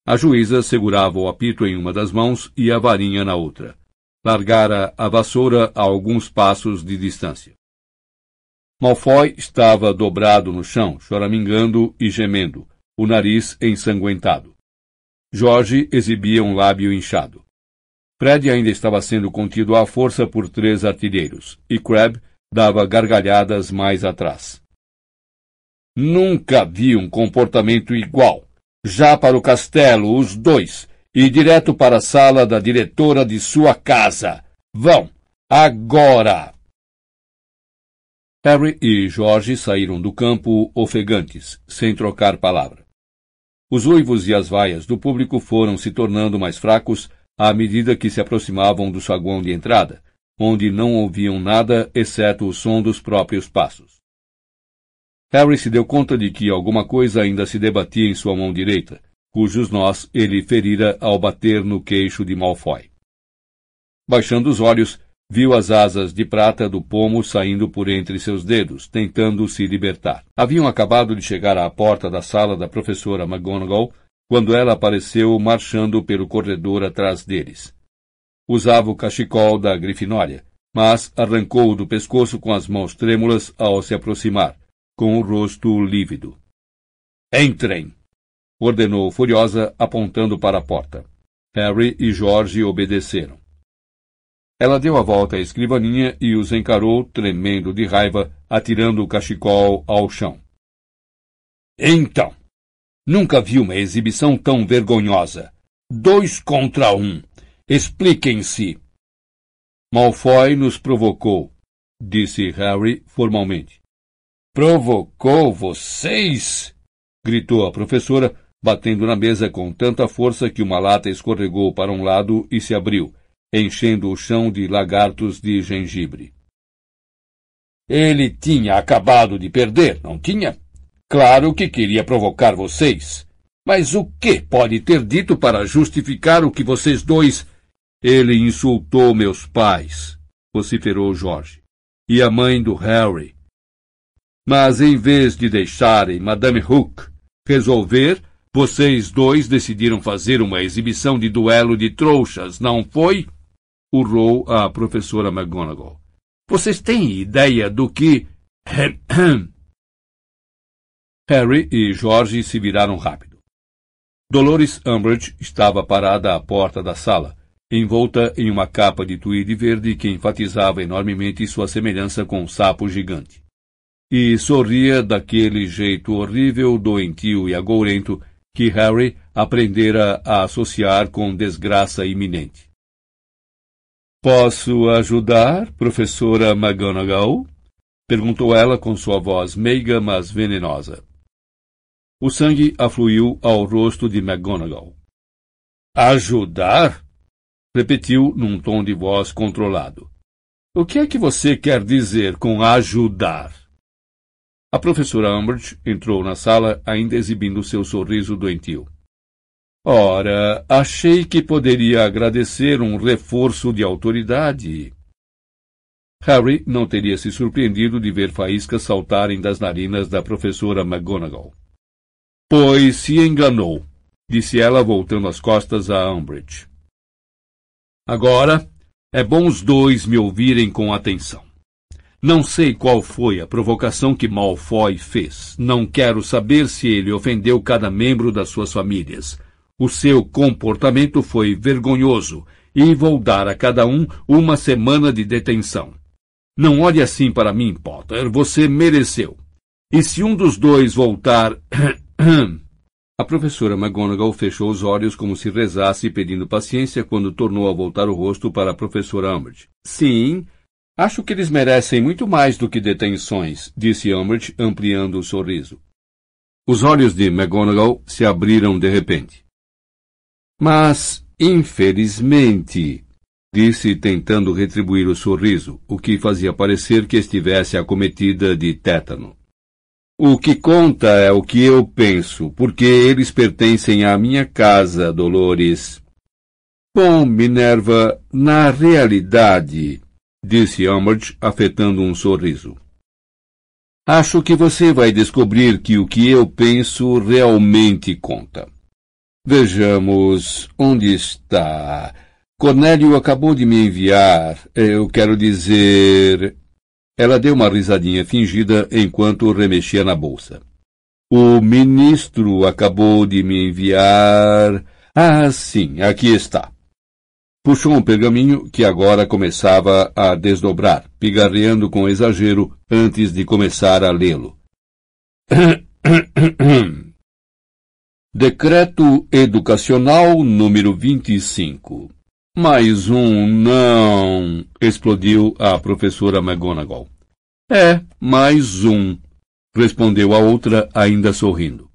A juíza segurava o apito em uma das mãos e a varinha na outra largara a vassoura a alguns passos de distância. Malfoy estava dobrado no chão, choramingando e gemendo, o nariz ensanguentado. Jorge exibia um lábio inchado. Fred ainda estava sendo contido à força por três artilheiros, e Crabbe dava gargalhadas mais atrás. Nunca vi um comportamento igual. Já para o castelo, os dois, e direto para a sala da diretora de sua casa. Vão! Agora! Harry e George saíram do campo ofegantes, sem trocar palavra. Os uivos e as vaias do público foram se tornando mais fracos à medida que se aproximavam do saguão de entrada, onde não ouviam nada exceto o som dos próprios passos. Harry se deu conta de que alguma coisa ainda se debatia em sua mão direita, cujos nós ele ferira ao bater no queixo de Malfoy. Baixando os olhos, viu as asas de prata do pomo saindo por entre seus dedos, tentando se libertar. Haviam acabado de chegar à porta da sala da professora McGonagall quando ela apareceu marchando pelo corredor atrás deles. Usava o cachecol da Grifinória, mas arrancou-o do pescoço com as mãos trêmulas ao se aproximar, com o rosto lívido. Entrem! ordenou furiosa, apontando para a porta. Harry e George obedeceram. Ela deu a volta à escrivaninha e os encarou, tremendo de raiva, atirando o cachecol ao chão. Então, nunca vi uma exibição tão vergonhosa. Dois contra um. Expliquem-se. Malfoy nos provocou, disse Harry formalmente. Provocou vocês? gritou a professora, batendo na mesa com tanta força que uma lata escorregou para um lado e se abriu, enchendo o chão de lagartos de gengibre. Ele tinha acabado de perder, não tinha? Claro que queria provocar vocês. Mas o que pode ter dito para justificar o que vocês dois. Ele insultou meus pais, vociferou Jorge, e a mãe do Harry. Mas em vez de deixarem Madame Hook resolver, vocês dois decidiram fazer uma exibição de duelo de trouxas, não foi? Urrou a professora McGonagall. Vocês têm ideia do que. Harry e George se viraram rápido. Dolores Umbridge estava parada à porta da sala, envolta em uma capa de tweed verde que enfatizava enormemente sua semelhança com um sapo gigante. E sorria daquele jeito horrível, doentio e agourento que Harry aprendera a associar com desgraça iminente. Posso ajudar, professora McGonagall? perguntou ela com sua voz meiga, mas venenosa. O sangue afluiu ao rosto de McGonagall. Ajudar? repetiu num tom de voz controlado. O que é que você quer dizer com ajudar? A professora Umbridge entrou na sala, ainda exibindo seu sorriso doentio. Ora, achei que poderia agradecer um reforço de autoridade. Harry não teria se surpreendido de ver faíscas saltarem das narinas da professora McGonagall. Pois se enganou, disse ela voltando as costas a Umbridge. Agora, é bom os dois me ouvirem com atenção. Não sei qual foi a provocação que Malfoy fez. Não quero saber se ele ofendeu cada membro das suas famílias. O seu comportamento foi vergonhoso e vou dar a cada um uma semana de detenção. Não olhe assim para mim, Potter. Você mereceu. E se um dos dois voltar. a professora McGonagall fechou os olhos como se rezasse pedindo paciência quando tornou a voltar o rosto para a professora Umbridge. Sim, acho que eles merecem muito mais do que detenções, disse Umbridge, ampliando o sorriso. Os olhos de McGonagall se abriram de repente. Mas, infelizmente, disse tentando retribuir o sorriso, o que fazia parecer que estivesse acometida de tétano. O que conta é o que eu penso, porque eles pertencem à minha casa, Dolores. Bom, Minerva, na realidade, disse Umbridge, afetando um sorriso. Acho que você vai descobrir que o que eu penso realmente conta. Vejamos onde está. Cornélio acabou de me enviar. Eu quero dizer. Ela deu uma risadinha fingida enquanto remexia na bolsa. O ministro acabou de me enviar. Ah, sim, aqui está. Puxou um pergaminho que agora começava a desdobrar, pigarreando com exagero antes de começar a lê-lo. Decreto Educacional número 25. Mais um não, explodiu a professora McGonagall. É, mais um, respondeu a outra, ainda sorrindo.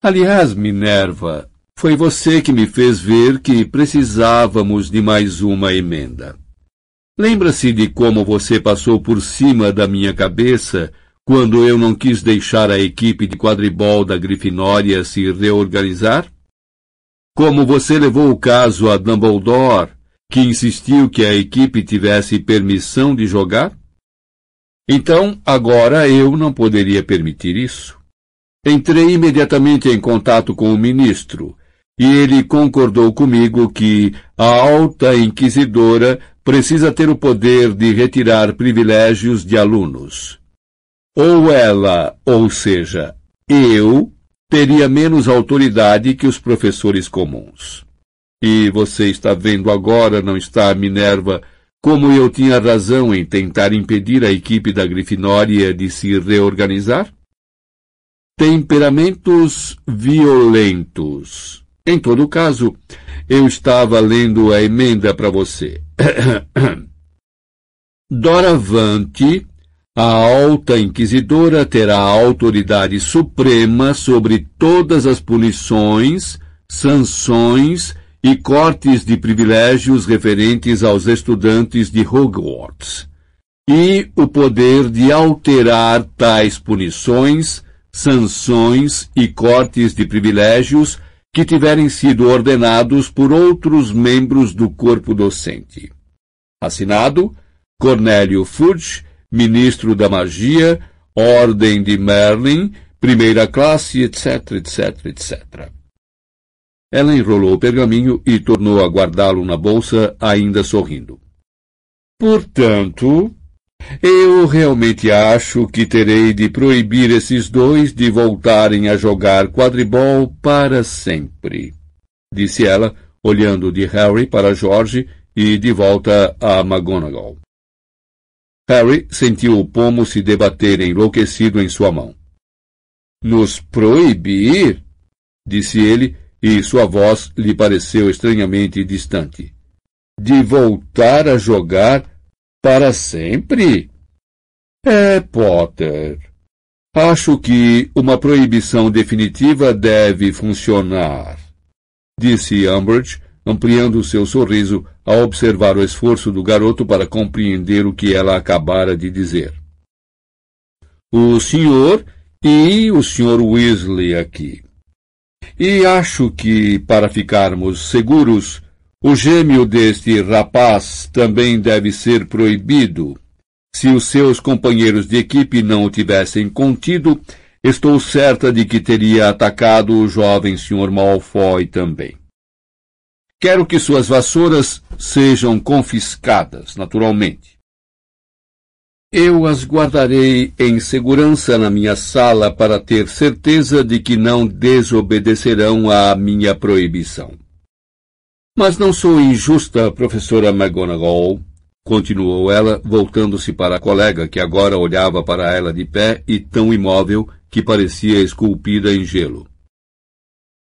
Aliás, Minerva, foi você que me fez ver que precisávamos de mais uma emenda. Lembra-se de como você passou por cima da minha cabeça quando eu não quis deixar a equipe de quadribol da Grifinória se reorganizar? Como você levou o caso a Dumbledore, que insistiu que a equipe tivesse permissão de jogar? Então, agora eu não poderia permitir isso. Entrei imediatamente em contato com o ministro, e ele concordou comigo que a alta inquisidora precisa ter o poder de retirar privilégios de alunos. Ou ela, ou seja, eu, teria menos autoridade que os professores comuns. E você está vendo agora, não está, Minerva, como eu tinha razão em tentar impedir a equipe da Grifinória de se reorganizar? Temperamentos violentos. Em todo caso, eu estava lendo a emenda para você. Doravante, a alta inquisidora terá autoridade suprema sobre todas as punições, sanções e cortes de privilégios referentes aos estudantes de Hogwarts, e o poder de alterar tais punições, sanções e cortes de privilégios que tiverem sido ordenados por outros membros do corpo docente. Assinado Cornélio Fudge, ministro da Magia, Ordem de Merlin, primeira classe, etc, etc, etc. Ela enrolou o pergaminho e tornou a guardá-lo na bolsa, ainda sorrindo. Portanto, eu realmente acho que terei de proibir esses dois de voltarem a jogar quadribol para sempre, disse ela, olhando de Harry para George e de volta a McGonagall. Harry sentiu o pomo se debater enlouquecido em sua mão. Nos proibir? disse ele, e sua voz lhe pareceu estranhamente distante. De voltar a jogar para sempre? É, Potter. Acho que uma proibição definitiva deve funcionar, disse Umbridge, ampliando seu sorriso ao observar o esforço do garoto para compreender o que ela acabara de dizer. O senhor e o senhor Weasley aqui. E acho que, para ficarmos seguros, o gêmeo deste rapaz também deve ser proibido. Se os seus companheiros de equipe não o tivessem contido, estou certa de que teria atacado o jovem Sr. Malfoy também. Quero que suas vassouras sejam confiscadas, naturalmente. Eu as guardarei em segurança na minha sala para ter certeza de que não desobedecerão à minha proibição. Mas não sou injusta, professora McGonagall, continuou ela, voltando-se para a colega, que agora olhava para ela de pé e tão imóvel que parecia esculpida em gelo.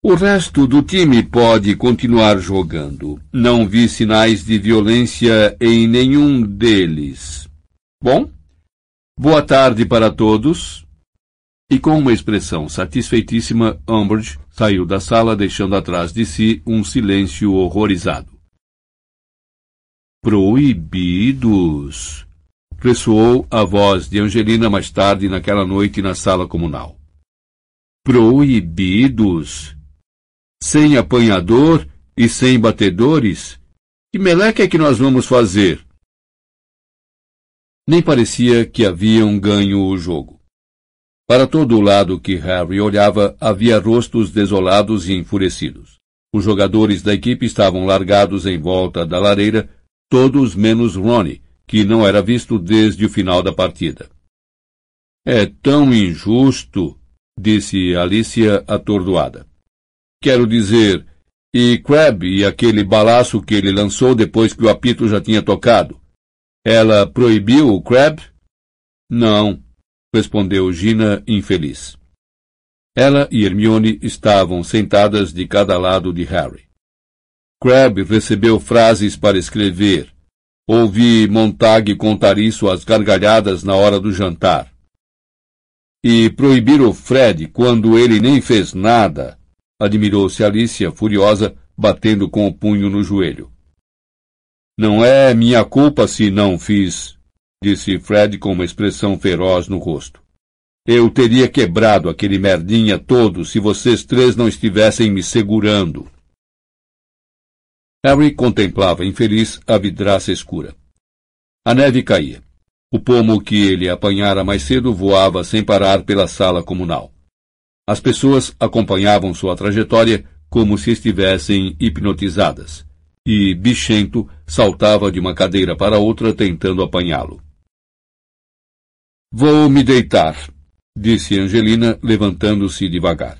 O resto do time pode continuar jogando. Não vi sinais de violência em nenhum deles. Bom, boa tarde para todos. E com uma expressão satisfeitíssima, Umbridge saiu da sala deixando atrás de si um silêncio horrorizado. Proibidos! ressoou a voz de Angelina mais tarde naquela noite na sala comunal. Proibidos! Sem apanhador e sem batedores? Que meleca é que nós vamos fazer? Nem parecia que haviam ganho o jogo. Para todo o lado que Harry olhava, havia rostos desolados e enfurecidos. Os jogadores da equipe estavam largados em volta da lareira, todos menos Ronnie, que não era visto desde o final da partida. É tão injusto, disse Alicia atordoada. Quero dizer, e Crab e aquele balaço que ele lançou depois que o apito já tinha tocado. Ela proibiu o Crab? Não, respondeu Gina infeliz. Ela e Hermione estavam sentadas de cada lado de Harry. Crab recebeu frases para escrever. Ouvi Montague contar isso às gargalhadas na hora do jantar. E proibir o Fred quando ele nem fez nada, admirou-se Alicia, furiosa, batendo com o punho no joelho. Não é minha culpa se não fiz, disse Fred com uma expressão feroz no rosto. Eu teria quebrado aquele merdinha todo se vocês três não estivessem me segurando. Harry contemplava infeliz a vidraça escura. A neve caía. O pomo que ele apanhara mais cedo voava sem parar pela sala comunal. As pessoas acompanhavam sua trajetória como se estivessem hipnotizadas, e Bichento saltava de uma cadeira para outra tentando apanhá-lo. Vou me deitar, disse Angelina, levantando-se devagar.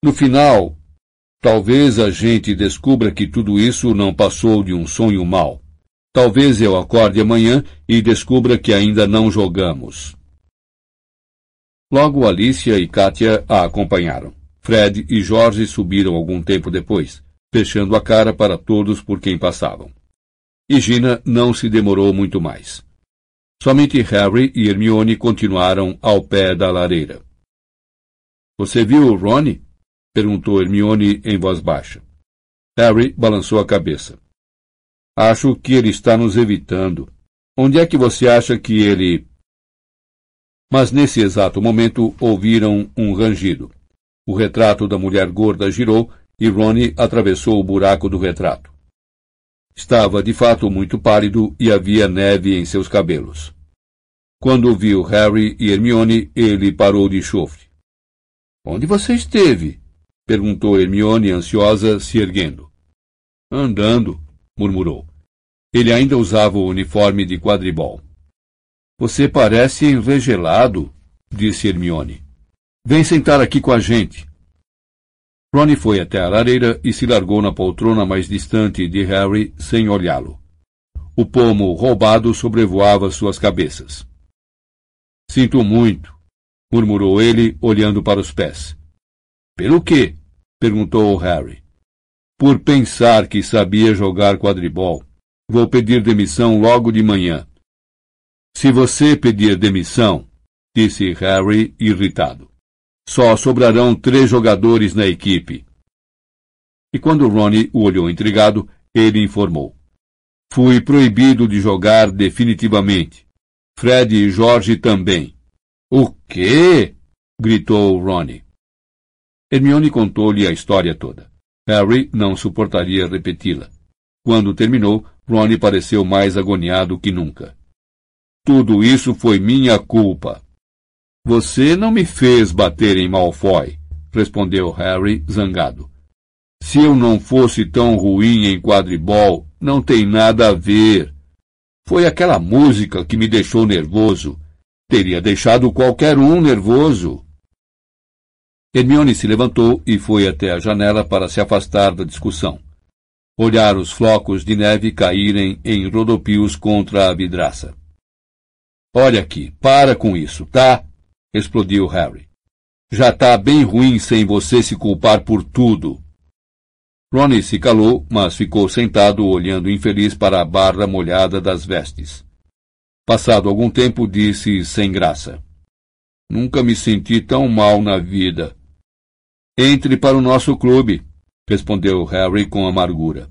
No final, talvez a gente descubra que tudo isso não passou de um sonho mau. Talvez eu acorde amanhã e descubra que ainda não jogamos. Logo Alicia e Katia a acompanharam. Fred e Jorge subiram algum tempo depois, fechando a cara para todos por quem passavam. E Gina não se demorou muito mais. Somente Harry e Hermione continuaram ao pé da lareira. Você viu o Ronnie? perguntou Hermione em voz baixa. Harry balançou a cabeça. Acho que ele está nos evitando. Onde é que você acha que ele. Mas nesse exato momento ouviram um rangido. O retrato da mulher gorda girou e Ronnie atravessou o buraco do retrato. Estava de fato muito pálido e havia neve em seus cabelos. Quando viu Harry e Hermione, ele parou de chofre. Onde você esteve? perguntou Hermione ansiosa, se erguendo. Andando, murmurou. Ele ainda usava o uniforme de quadribol. Você parece enregelado, disse Hermione. Vem sentar aqui com a gente. Ronnie foi até a lareira e se largou na poltrona mais distante de Harry sem olhá-lo. O pomo roubado sobrevoava suas cabeças. Sinto muito, murmurou ele, olhando para os pés. Pelo quê? perguntou Harry. Por pensar que sabia jogar quadribol. Vou pedir demissão logo de manhã. Se você pedir demissão, disse Harry, irritado. Só sobrarão três jogadores na equipe. E quando Ronnie o olhou intrigado, ele informou. Fui proibido de jogar definitivamente. Fred e Jorge também. O quê? gritou Ronnie. Hermione contou-lhe a história toda. Harry não suportaria repeti-la. Quando terminou, Ronnie pareceu mais agoniado que nunca. Tudo isso foi minha culpa. Você não me fez bater em Malfoy, respondeu Harry, zangado. Se eu não fosse tão ruim em quadribol, não tem nada a ver. Foi aquela música que me deixou nervoso. Teria deixado qualquer um nervoso. Hermione se levantou e foi até a janela para se afastar da discussão. Olhar os flocos de neve caírem em rodopios contra a vidraça. Olha aqui, para com isso, tá? explodiu Harry. Já tá bem ruim sem você se culpar por tudo. Ronnie se calou, mas ficou sentado olhando infeliz para a barra molhada das vestes. Passado algum tempo, disse sem graça. Nunca me senti tão mal na vida. Entre para o nosso clube, respondeu Harry com amargura.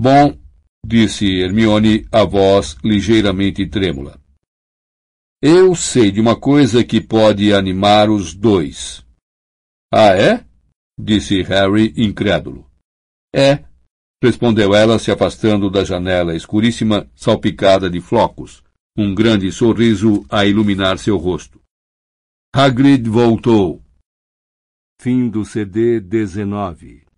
Bom, disse Hermione, a voz ligeiramente trêmula. Eu sei de uma coisa que pode animar os dois. Ah, é? disse Harry, incrédulo. É, respondeu ela, se afastando da janela escuríssima, salpicada de flocos, um grande sorriso a iluminar seu rosto. Hagrid voltou. Fim do CD 19